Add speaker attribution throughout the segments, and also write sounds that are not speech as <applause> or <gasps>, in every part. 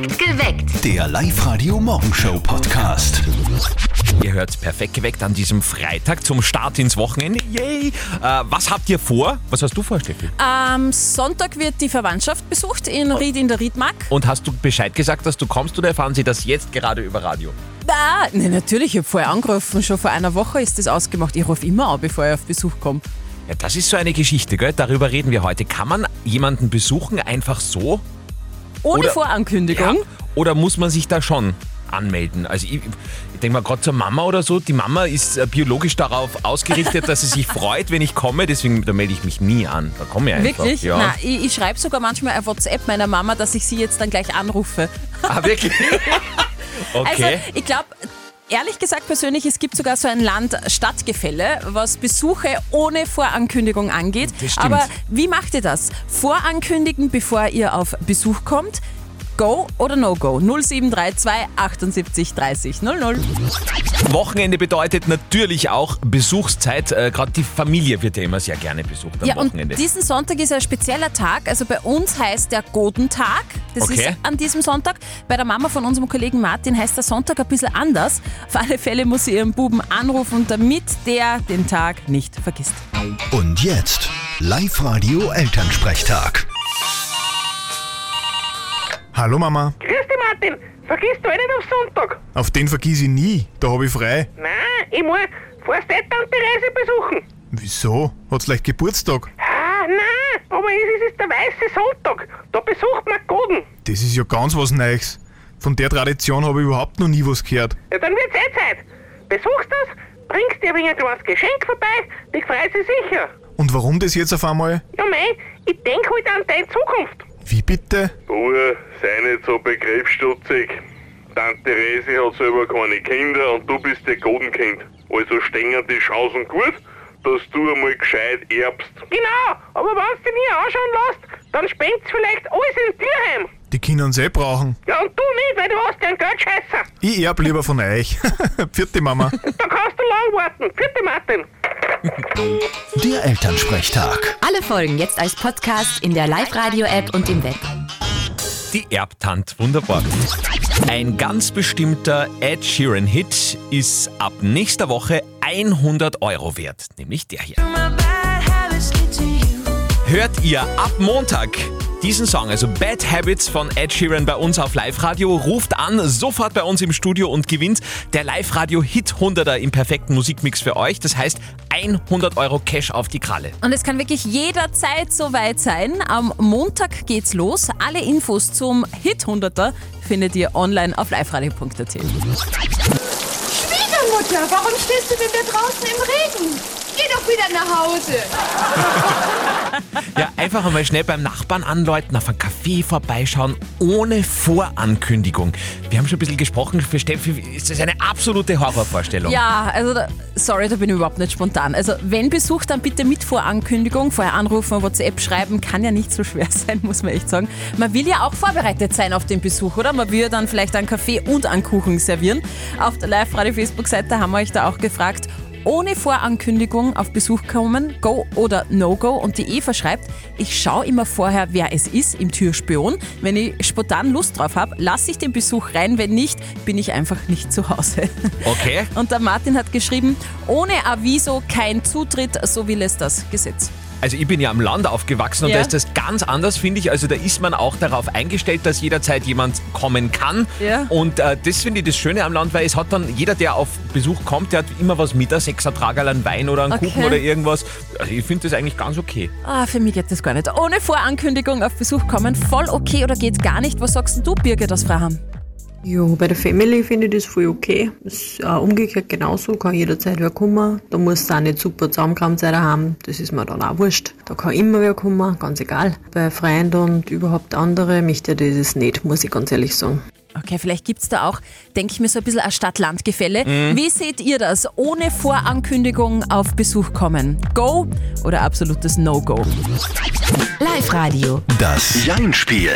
Speaker 1: Perfekt geweckt.
Speaker 2: Der Live-Radio-Morgenshow-Podcast.
Speaker 3: Ihr hört perfekt geweckt an diesem Freitag zum Start ins Wochenende. Yay! Äh, was habt ihr vor? Was hast du vor, Steffi?
Speaker 4: Am Sonntag wird die Verwandtschaft besucht in Ried in der Riedmark.
Speaker 3: Und hast du Bescheid gesagt, dass du kommst oder erfahren sie das jetzt gerade über Radio?
Speaker 4: Ah, ne, natürlich, ich habe vorher angerufen, schon vor einer Woche ist das ausgemacht. Ich rufe immer an, bevor ich auf Besuch komme.
Speaker 3: Ja, das ist so eine Geschichte, gell? Darüber reden wir heute. Kann man jemanden besuchen einfach so?
Speaker 4: Ohne
Speaker 3: Oder-
Speaker 4: Vorankündigung.
Speaker 3: Ja. Oder muss man sich da schon anmelden? Also ich, ich denke mal, gerade zur Mama oder so, die Mama ist äh, biologisch darauf ausgerichtet, dass sie sich <laughs> freut, wenn ich komme. Deswegen, da melde ich mich nie an. Da komme ich einfach.
Speaker 4: Wirklich?
Speaker 3: Ja.
Speaker 4: Na, ich, ich schreibe sogar manchmal ein WhatsApp meiner Mama, dass ich sie jetzt dann gleich anrufe.
Speaker 3: Ah, wirklich? <laughs> okay.
Speaker 4: Also ich glaube, ehrlich gesagt persönlich, es gibt sogar so ein Land-Stadt-Gefälle, was Besuche ohne Vorankündigung angeht. Aber wie macht ihr das? Vorankündigen, bevor ihr auf Besuch kommt? Go oder No-Go? 0732 78 30 00.
Speaker 3: Wochenende bedeutet natürlich auch Besuchszeit. Äh, Gerade die Familie wird ja immer sehr gerne besucht am
Speaker 4: Ja, und
Speaker 3: Wochenende.
Speaker 4: diesen Sonntag ist ein spezieller Tag. Also bei uns heißt der Godentag. Das
Speaker 3: Okay.
Speaker 4: ist an diesem Sonntag. Bei der Mama von unserem Kollegen Martin heißt der Sonntag ein bisschen anders. Auf alle Fälle muss sie ihren Buben anrufen, damit der den Tag nicht vergisst.
Speaker 2: Und jetzt Live-Radio-Elternsprechtag.
Speaker 5: Hallo Mama,
Speaker 6: Grüß dich, Martin. Vergisst du eh nicht auf Sonntag?
Speaker 5: auf den vergiss ich nie, da hab ich frei.
Speaker 6: Nein, ich muss vorst eh Tante Therese besuchen.
Speaker 5: Wieso? Hat's leicht Geburtstag?
Speaker 6: Ah, nein, aber es ist der weiße Sonntag. Da besucht man Goden.
Speaker 5: Das ist ja ganz was Neues. Von der Tradition habe ich überhaupt noch nie was gehört.
Speaker 6: Ja, dann wird's eh Zeit. Besuchst das, bringst dir ein wenig ein kleines Geschenk vorbei, dich freut sie sicher.
Speaker 5: Und warum das jetzt auf einmal?
Speaker 6: Ja, mei, ich denk halt an deine Zukunft.
Speaker 5: Wie bitte?
Speaker 7: Bruder, sei nicht so begriffsstutzig. Tante Therese hat selber keine Kinder und du bist ihr Godenkind. Also stehen die Chancen gut, dass du einmal gescheit erbst.
Speaker 6: Genau, aber wenn's dich nie anschauen lässt, dann spend's vielleicht alles ins Tierheim.
Speaker 5: Die können sie eh brauchen.
Speaker 6: Ja, und du nicht, weil du hast gern Geldscheißer.
Speaker 5: Ich erb lieber von euch. <laughs> Vierte Mama. <laughs>
Speaker 6: Da kannst du lang warten. Vierte Martin.
Speaker 2: Der Elternsprechtag.
Speaker 1: Alle Folgen jetzt als Podcast in der Live-Radio-App und im Web.
Speaker 3: Die Erbtant, wunderbar. Ein ganz bestimmter Ed Sheeran-Hit ist ab nächster Woche 100 Euro wert, nämlich der hier. Hört ihr ab Montag diesen Song, also Bad Habits von Ed Sheeran bei uns auf Live-Radio, ruft an, sofort bei uns im Studio und gewinnt der Live-Radio-Hit 100er im perfekten Musikmix für euch. Das heißt 100 Euro Cash auf die Kralle.
Speaker 4: Und es kann wirklich jederzeit soweit sein. Am Montag geht's los. Alle Infos zum Hit 100er findet ihr online auf liveradio.at.
Speaker 8: Schwiegermutter, warum stehst du denn da draußen im Regen? Geh doch wieder nach Hause.
Speaker 3: Ja, einfach einmal schnell beim Nachbarn anläuten, auf einen Café vorbeischauen, ohne Vorankündigung. Wir haben schon ein bisschen gesprochen, für Steffi ist das eine absolute Horrorvorstellung.
Speaker 4: Ja, also da, sorry, da bin ich überhaupt nicht spontan. Also wenn Besuch, dann bitte mit Vorankündigung. Vorher anrufen, WhatsApp schreiben, kann ja nicht so schwer <laughs> sein, muss man echt sagen. Man will ja auch vorbereitet sein auf den Besuch, oder? Man will ja dann vielleicht einen Kaffee und einen Kuchen servieren. Auf der Live-Radio-Facebook-Seite haben wir euch da auch gefragt, ohne Vorankündigung auf Besuch kommen, Go oder No-Go. Und die Eva schreibt, ich schaue immer vorher, wer es ist im Türspion. Wenn ich spontan Lust drauf habe, lasse ich den Besuch rein. Wenn nicht, bin ich einfach nicht zu Hause.
Speaker 3: Okay.
Speaker 4: Und der Martin hat geschrieben, ohne Aviso kein Zutritt, so will es das Gesetz.
Speaker 3: Also ich bin ja am Land aufgewachsen und
Speaker 4: Ja.
Speaker 3: da ist das ganz anders, finde ich. Also da ist man auch darauf eingestellt, dass jederzeit jemand kommen kann.
Speaker 4: Ja.
Speaker 3: Und äh, das finde ich das Schöne am Land, weil es hat dann jeder, der auf Besuch kommt, der hat immer was mit, ein Sechsertragerl, einen Wein oder einen
Speaker 4: Okay.
Speaker 3: Kuchen oder irgendwas. Also ich finde das eigentlich ganz okay.
Speaker 4: Ah, für mich geht das gar nicht. Ohne Vorankündigung auf Besuch kommen, voll okay oder geht gar nicht. Was sagst du, Birgit aus Fraham?
Speaker 9: Ja, bei der Family finde ich das voll okay. Ist auch umgekehrt genauso, kann jederzeit wer kommen. Da muss es auch nicht super zusammengekramt sein daheim, das ist mir dann auch wurscht. Da kann immer wer kommen, ganz egal. Bei Freunden und überhaupt andere möchte ich das nicht, muss ich ganz ehrlich sagen.
Speaker 4: Okay, vielleicht gibt's da auch, denke ich mir, so ein bisschen ein Stadt-Land-Gefälle.
Speaker 3: Mhm.
Speaker 4: Wie seht ihr das? Ohne Vorankündigung auf Besuch kommen. Go oder absolutes No-Go?
Speaker 1: Live-Radio.
Speaker 2: Das Jein-Spiel.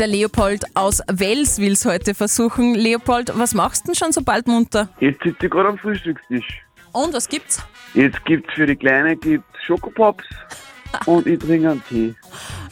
Speaker 4: Der Leopold aus Wels will's heute versuchen. Leopold, was machst du denn schon so bald munter?
Speaker 10: Jetzt sitze ich gerade am Frühstückstisch.
Speaker 4: Und was gibt's?
Speaker 10: Jetzt gibt's für die Kleine gibt's Schokopops <laughs> und ich trinke einen Tee.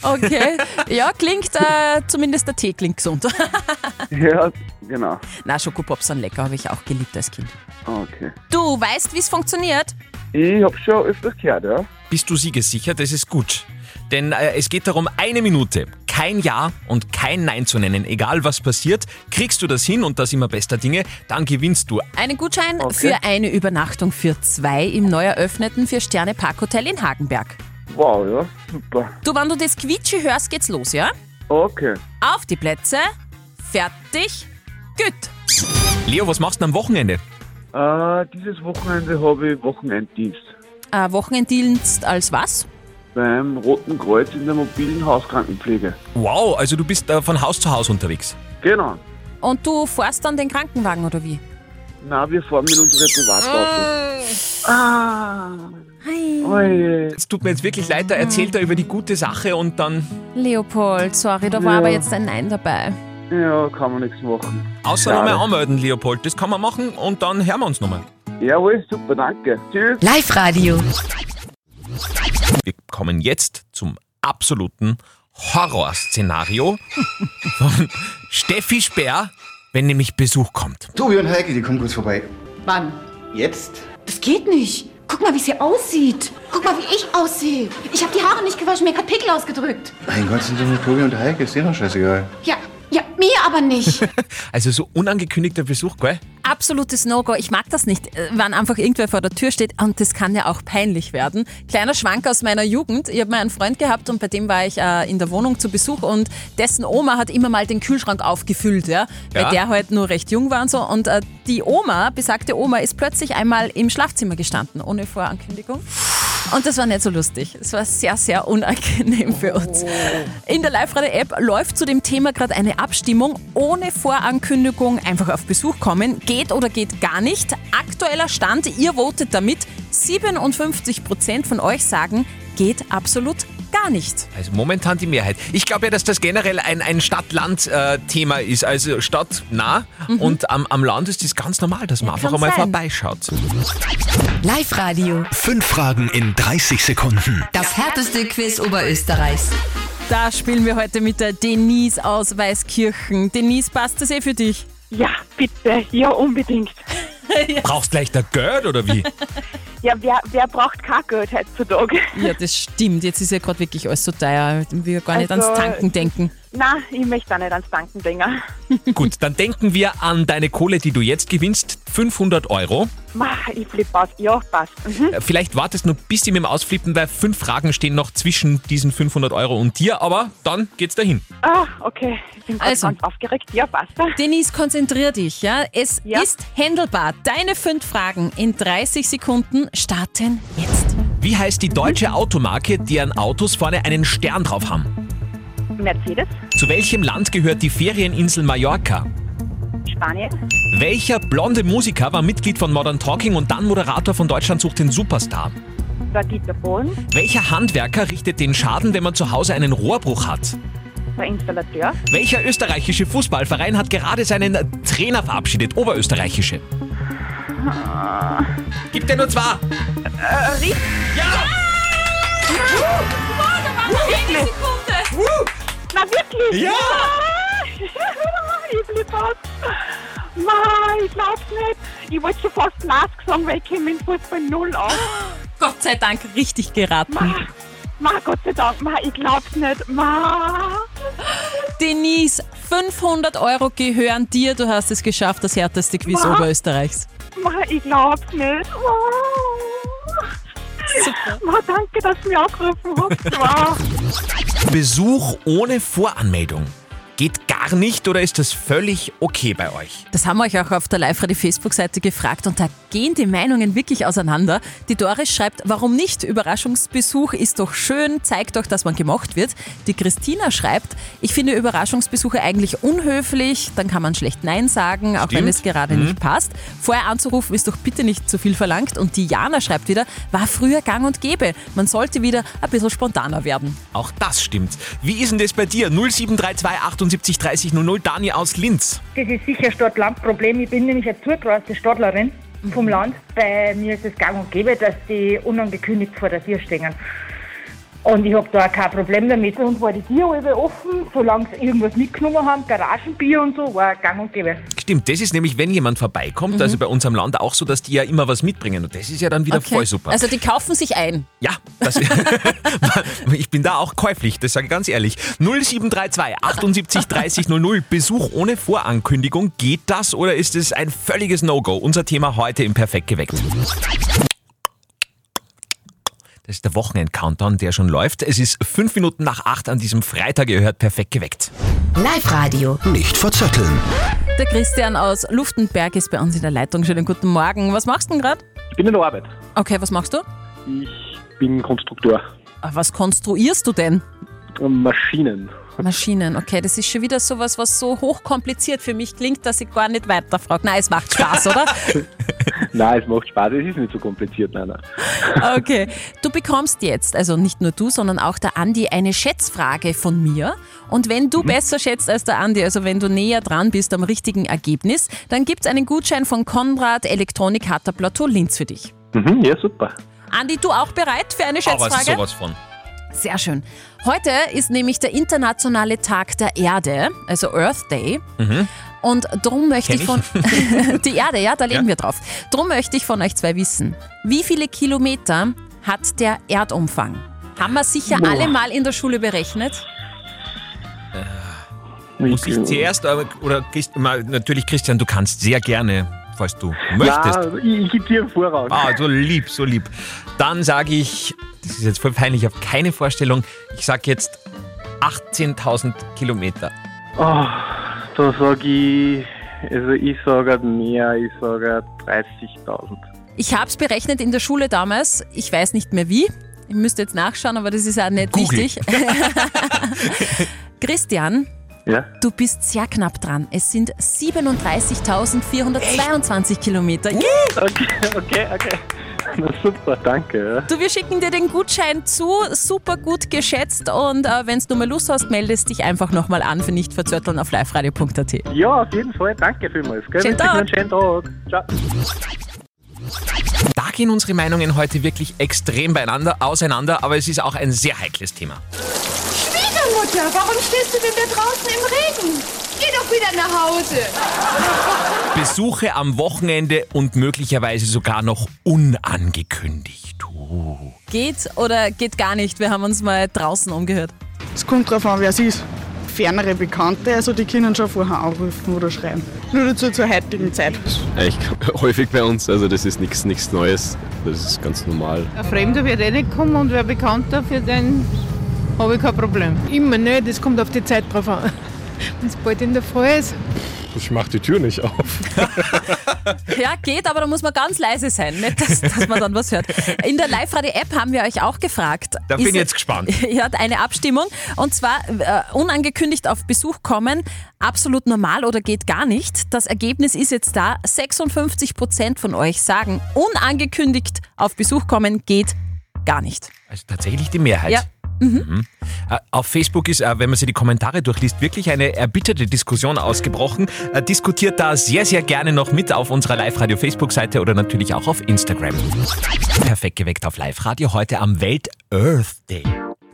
Speaker 4: Okay. <laughs> Ja, klingt, äh, zumindest der Tee klingt gesund. <laughs>
Speaker 10: Ja, genau.
Speaker 4: Na, Schokopops sind lecker, habe ich auch geliebt als Kind.
Speaker 10: Okay.
Speaker 4: Du weißt, wie es funktioniert?
Speaker 10: Ich hab schon öfters gehört, ja.
Speaker 3: Bist du siegessicher? Das ist gut. Denn äh, es geht darum, eine Minute, kein Ja und kein Nein zu nennen. Egal was passiert, kriegst du das hin und das immer bester Dinge, dann gewinnst du.
Speaker 4: Einen Gutschein
Speaker 10: Okay.
Speaker 4: für eine Übernachtung für zwei im neu eröffneten Vier-Sterne-Parkhotel in Hagenberg.
Speaker 10: Wow, ja, super.
Speaker 4: Du, wenn du das Quietschi hörst, geht's los, ja?
Speaker 10: Okay.
Speaker 4: Auf die Plätze, fertig, gut.
Speaker 3: Leo, was machst du am Wochenende?
Speaker 10: Äh, dieses Wochenende habe ich Wochenenddienst
Speaker 4: Äh, Wochenenddienst als was?
Speaker 10: Beim Roten Kreuz in der mobilen Hauskrankenpflege.
Speaker 3: Wow, also du bist äh, von Haus zu Haus unterwegs.
Speaker 10: Genau.
Speaker 4: Und du fährst dann den Krankenwagen oder wie?
Speaker 10: Na, wir fahren mit unseren Privatautos. Ah.
Speaker 4: Hi.
Speaker 10: Oje.
Speaker 3: Es tut mir jetzt wirklich leid, da erzählt er über die gute Sache und dann.
Speaker 4: Leopold, sorry, da war
Speaker 10: Ja.
Speaker 4: aber jetzt ein Nein dabei.
Speaker 10: Ja, kann man nichts machen.
Speaker 3: Außer
Speaker 10: Schade.
Speaker 3: nochmal anmelden, Leopold. Das kann man machen und dann hören wir uns nochmal.
Speaker 10: Jawohl, super, danke. Tschüss.
Speaker 1: Live-Radio.
Speaker 3: Wir kommen jetzt zum absoluten Horrorszenario von Steffi Speer, wenn nämlich Besuch kommt.
Speaker 11: Tobi und Heike, die kommen kurz vorbei.
Speaker 8: Wann?
Speaker 11: Jetzt?
Speaker 8: Das geht nicht. Guck mal, wie sie aussieht. Guck mal, wie ich aussehe. Ich habe die Haare nicht gewaschen, mir gerade Pickel ausgedrückt.
Speaker 11: Mein Gott, sind doch nur Tobi und Heike, ist dir doch scheißegal.
Speaker 8: Ja, ja, mir aber nicht. <laughs>
Speaker 3: Also so unangekündigter Besuch, gell?
Speaker 4: Absolutes No-Go. Ich mag das nicht, äh, wenn einfach irgendwer vor der Tür steht und das kann ja auch peinlich werden. Kleiner Schwank aus meiner Jugend. Ich habe mal einen Freund gehabt und bei dem war ich äh, in der Wohnung zu Besuch und dessen Oma hat immer mal den Kühlschrank aufgefüllt, ja, weil
Speaker 3: Ja.
Speaker 4: der halt nur recht jung war und so. Und äh, die Oma, besagte Oma, ist plötzlich einmal im Schlafzimmer gestanden, ohne Vorankündigung. Und das war nicht so lustig. Es war sehr, sehr unangenehm für uns. In der Live-Radio-App läuft zu dem Thema gerade eine Abstimmung. Ohne Vorankündigung einfach auf Besuch kommen. Geht oder geht gar nicht. Aktueller Stand, ihr votet damit. 57% von euch sagen, geht absolut gar nicht.
Speaker 3: Also momentan die Mehrheit. Ich glaube ja, dass das generell ein, ein Stadt-Land-Thema ist. Also Stadt nah und am, am Land ist das ganz normal, dass man einfach
Speaker 4: kann
Speaker 3: einmal
Speaker 4: sein.
Speaker 3: vorbeischaut.
Speaker 1: Live-Radio.
Speaker 2: Fünf Fragen in 30 Sekunden.
Speaker 1: Das härteste Quiz Oberösterreichs.
Speaker 4: Da spielen wir heute mit der Denise aus Weißkirchen. Denise, passt das eh für dich?
Speaker 12: Ja, bitte, ja, unbedingt. <laughs>
Speaker 3: Brauchst gleich der Geld oder wie? <laughs>
Speaker 12: Ja, wer, wer braucht kein Geld heutzutage?
Speaker 4: Ja, das stimmt. Jetzt ist ja gerade wirklich alles so teuer. Will gar nicht
Speaker 12: Also-
Speaker 4: ans Tanken denken.
Speaker 12: Na, ich möchte auch nicht ans Danken denken. <laughs>
Speaker 3: Gut, dann denken wir an deine Kohle, die du jetzt gewinnst. 500 Euro.
Speaker 12: Ma, ich flippe aus. Ja, passt. Mhm.
Speaker 3: Äh, Vielleicht wartest du noch bis mit dem Ausflippen, weil fünf Fragen stehen noch zwischen diesen 500 Euro und dir, aber dann geht's dahin.
Speaker 12: Ah, okay. Ich bin
Speaker 4: Also.
Speaker 12: ganz aufgeregt. Ja, passt.
Speaker 4: Denise, konzentrier dich. Ja? Es
Speaker 12: Ja.
Speaker 4: ist handelbar. Deine fünf Fragen in 30 Sekunden starten jetzt.
Speaker 3: Wie heißt die deutsche Automarke, deren Autos vorne einen Stern drauf haben?
Speaker 12: Mercedes,
Speaker 3: Zu welchem Land gehört die Ferieninsel Mallorca?
Speaker 12: Spanien,
Speaker 3: Welcher blonde Musiker war Mitglied von Modern Talking und dann Moderator von Deutschland sucht den Superstar?
Speaker 12: der Dieter Bohlen,
Speaker 3: Welcher Handwerker richtet den Schaden, wenn man zu Hause einen Rohrbruch hat?
Speaker 12: der Installateur,
Speaker 3: Welcher österreichische Fußballverein hat gerade seinen Trainer verabschiedet? Oberösterreichische. Gib dir nur zwei.
Speaker 12: äh, Ries,
Speaker 4: Eine Sekunde.
Speaker 12: Na wirklich?
Speaker 3: Ja! <laughs>
Speaker 12: ich flippe aus. Ma, ich glaub's nicht. Ich wollte schon fast Lask sagen, weil ich kenne den Fußball null aus. <gasps>
Speaker 4: Gott sei Dank richtig geraten.
Speaker 12: Ma, ma, Gott sei Dank, ma, ich glaub's nicht. Ma. <gasps>
Speaker 4: Denise, 500 Euro gehören dir. Du hast es geschafft, das härteste Quiz
Speaker 12: Wow.
Speaker 4: Oberösterreichs.
Speaker 12: Ma, ich glaub's nicht.
Speaker 4: Super.
Speaker 12: Ma, danke, dass du mich angerufen hast. Ma. <laughs>
Speaker 3: Besuch ohne Voranmeldung. Geht gar nicht oder ist das völlig okay bei euch?
Speaker 4: Das haben wir euch auch auf der Live-Radio-Facebook-Seite gefragt und da gehen die Meinungen wirklich auseinander. Die Doris schreibt, warum nicht? Überraschungsbesuch ist doch schön, zeigt doch, dass man gemocht wird. Die Christina schreibt, ich finde Überraschungsbesuche eigentlich unhöflich, dann kann man schlecht Nein sagen, auch wenn
Speaker 3: Stimmt.
Speaker 4: es gerade nicht passt. Vorher anzurufen ist doch bitte nicht zu viel verlangt. Und die Jana schreibt wieder, war früher gang und gäbe. Man sollte wieder ein bisschen spontaner werden.
Speaker 3: Auch das stimmt. Wie ist denn das bei dir? 0732 78 30 00 Dani aus Linz.
Speaker 13: Das ist sicher Stadt-Land-Problem. Ich bin nämlich eine zugereiste Stadtlerin vom Land. Bei mir ist es gang und gäbe, dass die unangekündigt vor der Tür stehen. Und ich habe da kein Problem damit. Uns war die Tür alle offen, solange sie irgendwas mitgenommen haben, Garagenbier und so, war gang und gäbe.
Speaker 3: Stimmt, das ist nämlich, wenn jemand vorbeikommt, also bei uns am Land auch so, dass die ja immer was mitbringen. Und das ist ja dann wieder voll super.
Speaker 4: Also die kaufen sich ein.
Speaker 3: Ja, das, <laughs> ich bin da auch käuflich, das sage ich ganz ehrlich. 0732 78 30 00. Besuch ohne Vorankündigung. Geht das oder ist es ein völliges No-Go? Unser Thema heute im Perfekt geweckt. Das ist der Wochenend-Countdown, der schon läuft. Es ist fünf Minuten nach acht an diesem Freitag. Ihr hört perfekt geweckt.
Speaker 1: Live-Radio.
Speaker 2: Nicht verzetteln.
Speaker 4: Der Christian aus Luftenberg ist bei uns in der Leitung. Schönen guten Morgen. Was machst du denn gerade?
Speaker 14: Ich bin in der Arbeit.
Speaker 4: Okay, was machst du?
Speaker 14: Ich bin Konstruktor.
Speaker 4: Ah, Was konstruierst du denn?
Speaker 14: Maschinen.
Speaker 4: Maschinen, okay, das ist schon wieder sowas, was so hochkompliziert für mich klingt, dass ich gar nicht weiterfrage. Nein, es macht Spaß, oder? <laughs> <laughs>
Speaker 14: Nein, es macht Spaß, es ist nicht so kompliziert, nein, nein. <laughs>
Speaker 4: Okay, du bekommst jetzt, also nicht nur du, sondern auch der Andi, eine Schätzfrage von mir. Und wenn du besser schätzt als der Andi, also wenn du näher dran bist am richtigen Ergebnis, dann gibt es einen Gutschein von Konrad Elektronik Hatter Plateau Linz für dich.
Speaker 14: Mhm, ja, super.
Speaker 4: Andi, du auch bereit für eine
Speaker 3: Aber
Speaker 4: Schätzfrage?
Speaker 3: sowas von.
Speaker 4: Sehr schön. Heute ist nämlich der internationale Tag der Erde, also Earth Day.
Speaker 3: Mhm.
Speaker 4: Und drum möchte
Speaker 3: Kenn
Speaker 4: ich von. <laughs> die Erde, ja, da leben
Speaker 3: Ja.
Speaker 4: wir drauf. Drum möchte ich von euch zwei wissen. Wie viele Kilometer hat der Erdumfang? Haben wir sicher
Speaker 3: Boah.
Speaker 4: alle mal in der Schule berechnet?
Speaker 3: Muss ich zuerst, aber- oder mal, natürlich Christian, du kannst sehr gerne, falls du möchtest.
Speaker 14: Ich, ich gebe dir einen Voraus.
Speaker 3: Ah, so lieb, so lieb. Dann sage ich, das ist jetzt voll peinlich, ich habe keine Vorstellung. Ich sage jetzt 18.000 Kilometer.
Speaker 14: Oh, da sage ich, also ich sage mehr, ich sage 30.000.
Speaker 4: Ich habe es berechnet in der Schule damals. Ich weiß nicht mehr wie. Ich müsste jetzt nachschauen, aber das ist auch nicht
Speaker 14: Google.
Speaker 4: wichtig. <laughs> Christian,
Speaker 14: Ja?
Speaker 4: du bist sehr knapp dran. Es sind 37.422 Kilometer.
Speaker 14: Okay, okay, okay. <laughs> Na super, danke.
Speaker 4: Du, wir schicken dir den Gutschein zu. Super gut geschätzt. Und äh, wenn du mal Lust hast, meldest dich einfach nochmal an für nicht verzötteln auf liveradio.at.
Speaker 14: Ja, auf jeden Fall, danke vielmals. Gell?
Speaker 4: Schönen Tag.
Speaker 14: einen schönen Tag. Ciao.
Speaker 3: Da gehen unsere Meinungen heute wirklich extrem beieinander auseinander, aber es ist auch ein sehr heikles Thema.
Speaker 8: Schwiegermutter, warum stehst du denn da draußen im Regen? Geh doch wieder nach Hause.
Speaker 3: Besuche am Wochenende und möglicherweise sogar noch unangekündigt. Uh.
Speaker 4: Geht oder geht gar nicht? Wir haben uns mal draußen umgehört.
Speaker 15: Es kommt drauf an, wer es ist. Fernere Bekannte, also die können schon vorher anrufen oder schreiben. Nur dazu zur heutigen Zeit.
Speaker 16: Eigentlich <laughs> häufig bei uns, also das ist nichts nichts Neues. Das ist ganz normal.
Speaker 17: Ein Fremder wird eh nicht kommen und wer Bekannter, für den habe ich kein Problem. Immer nicht, das kommt auf die Zeit drauf an. Wenn es bald in der Früh ist.
Speaker 16: Ich mach die Tür nicht auf. <laughs>
Speaker 4: Ja, geht, aber da muss man ganz leise sein, nicht, dass, dass man dann was hört. In der Live-Radio-App haben wir euch auch gefragt.
Speaker 3: Da bin ich jetzt gespannt. <laughs>
Speaker 4: Ihr habt eine Abstimmung und zwar äh, unangekündigt auf Besuch kommen, absolut normal oder geht gar nicht. Das Ergebnis ist jetzt da. 56 Prozent von euch sagen, unangekündigt auf Besuch kommen geht gar nicht.
Speaker 3: Also tatsächlich die Mehrheit.
Speaker 4: Ja.
Speaker 3: Mhm. Äh, Auf Facebook ist, äh, wenn man sich die Kommentare durchliest, wirklich eine erbitterte Diskussion ausgebrochen. Äh, Diskutiert da sehr, sehr gerne noch mit auf unserer Live-Radio-Facebook-Seite oder natürlich auch auf Instagram. Perfekt geweckt auf Live-Radio heute am Welt-Earth Day.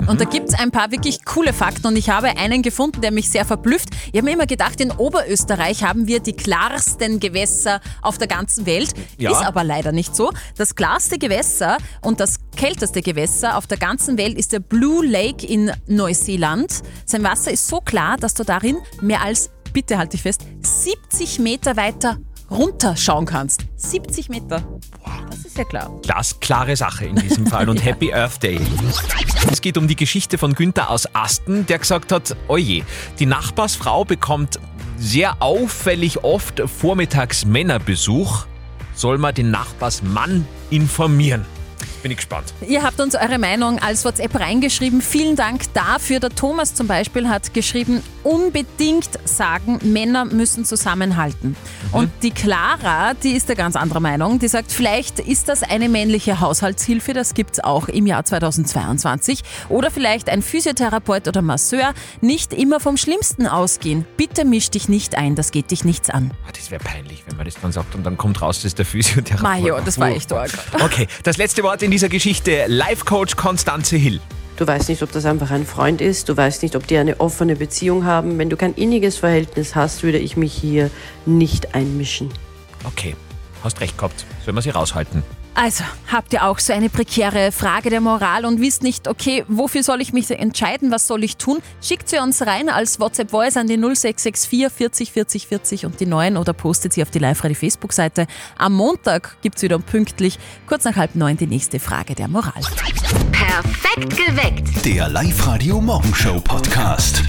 Speaker 4: Und da gibt es ein paar wirklich coole Fakten und ich habe einen gefunden, der mich sehr verblüfft. Ich habe mir immer gedacht, in Oberösterreich haben wir die klarsten Gewässer auf der ganzen Welt.
Speaker 18: Ja.
Speaker 4: Ist aber leider nicht so. Das klarste Gewässer und das kälteste Gewässer auf der ganzen Welt ist der Blue Lake in Neuseeland. Sein Wasser ist so klar, dass du darin mehr als, bitte halte ich fest, 70 Meter weiter runterschauen kannst. 70 Meter. Das ist ja klar.
Speaker 3: Glasklare Sache in diesem Fall und <laughs> Happy Earth Day. Es geht um die Geschichte von Günther aus Asten, der gesagt hat, oje, die Nachbarsfrau bekommt sehr auffällig oft vormittags Männerbesuch. Soll man den Nachbarsmann informieren? Bin ich gespannt.
Speaker 4: Ihr habt uns eure Meinung als WhatsApp reingeschrieben. Vielen Dank dafür. Der Thomas zum Beispiel hat geschrieben, unbedingt sagen, Männer müssen zusammenhalten. Und die Clara, die ist der ganz anderer Meinung. Die sagt, vielleicht ist das eine männliche Haushaltshilfe, das gibt es auch im Jahr 2022. Oder vielleicht ein Physiotherapeut oder Masseur. Nicht immer vom Schlimmsten ausgehen. Bitte misch dich nicht ein, das geht dich nichts an.
Speaker 3: Ah, Das wäre peinlich, wenn man das dann sagt und dann kommt raus, das ist der Physiotherapeut.
Speaker 4: Majo, das war echt
Speaker 3: Furchtbar. Okay, das letzte Wort in dieser Geschichte. Life-Coach Konstanze Hill.
Speaker 18: Du weißt nicht, ob das einfach ein Freund ist. Du weißt nicht, ob die eine offene Beziehung haben. Wenn du kein inniges Verhältnis hast, würde ich mich hier nicht einmischen.
Speaker 3: Okay, hast recht gehabt. Sollen wir sie raushalten?
Speaker 4: Also, habt ihr auch so eine prekäre Frage der Moral und wisst nicht, okay, wofür soll ich mich entscheiden, was soll ich tun? Schickt sie uns rein als WhatsApp-Voice an die 0664 40 40 40 und die 9 oder postet sie auf die Live-Radio-Facebook-Seite. Am Montag gibt's wieder pünktlich, kurz nach halb neun, die nächste Frage der Moral.
Speaker 1: Perfekt geweckt.
Speaker 2: Der Live-Radio Morgenshow Podcast.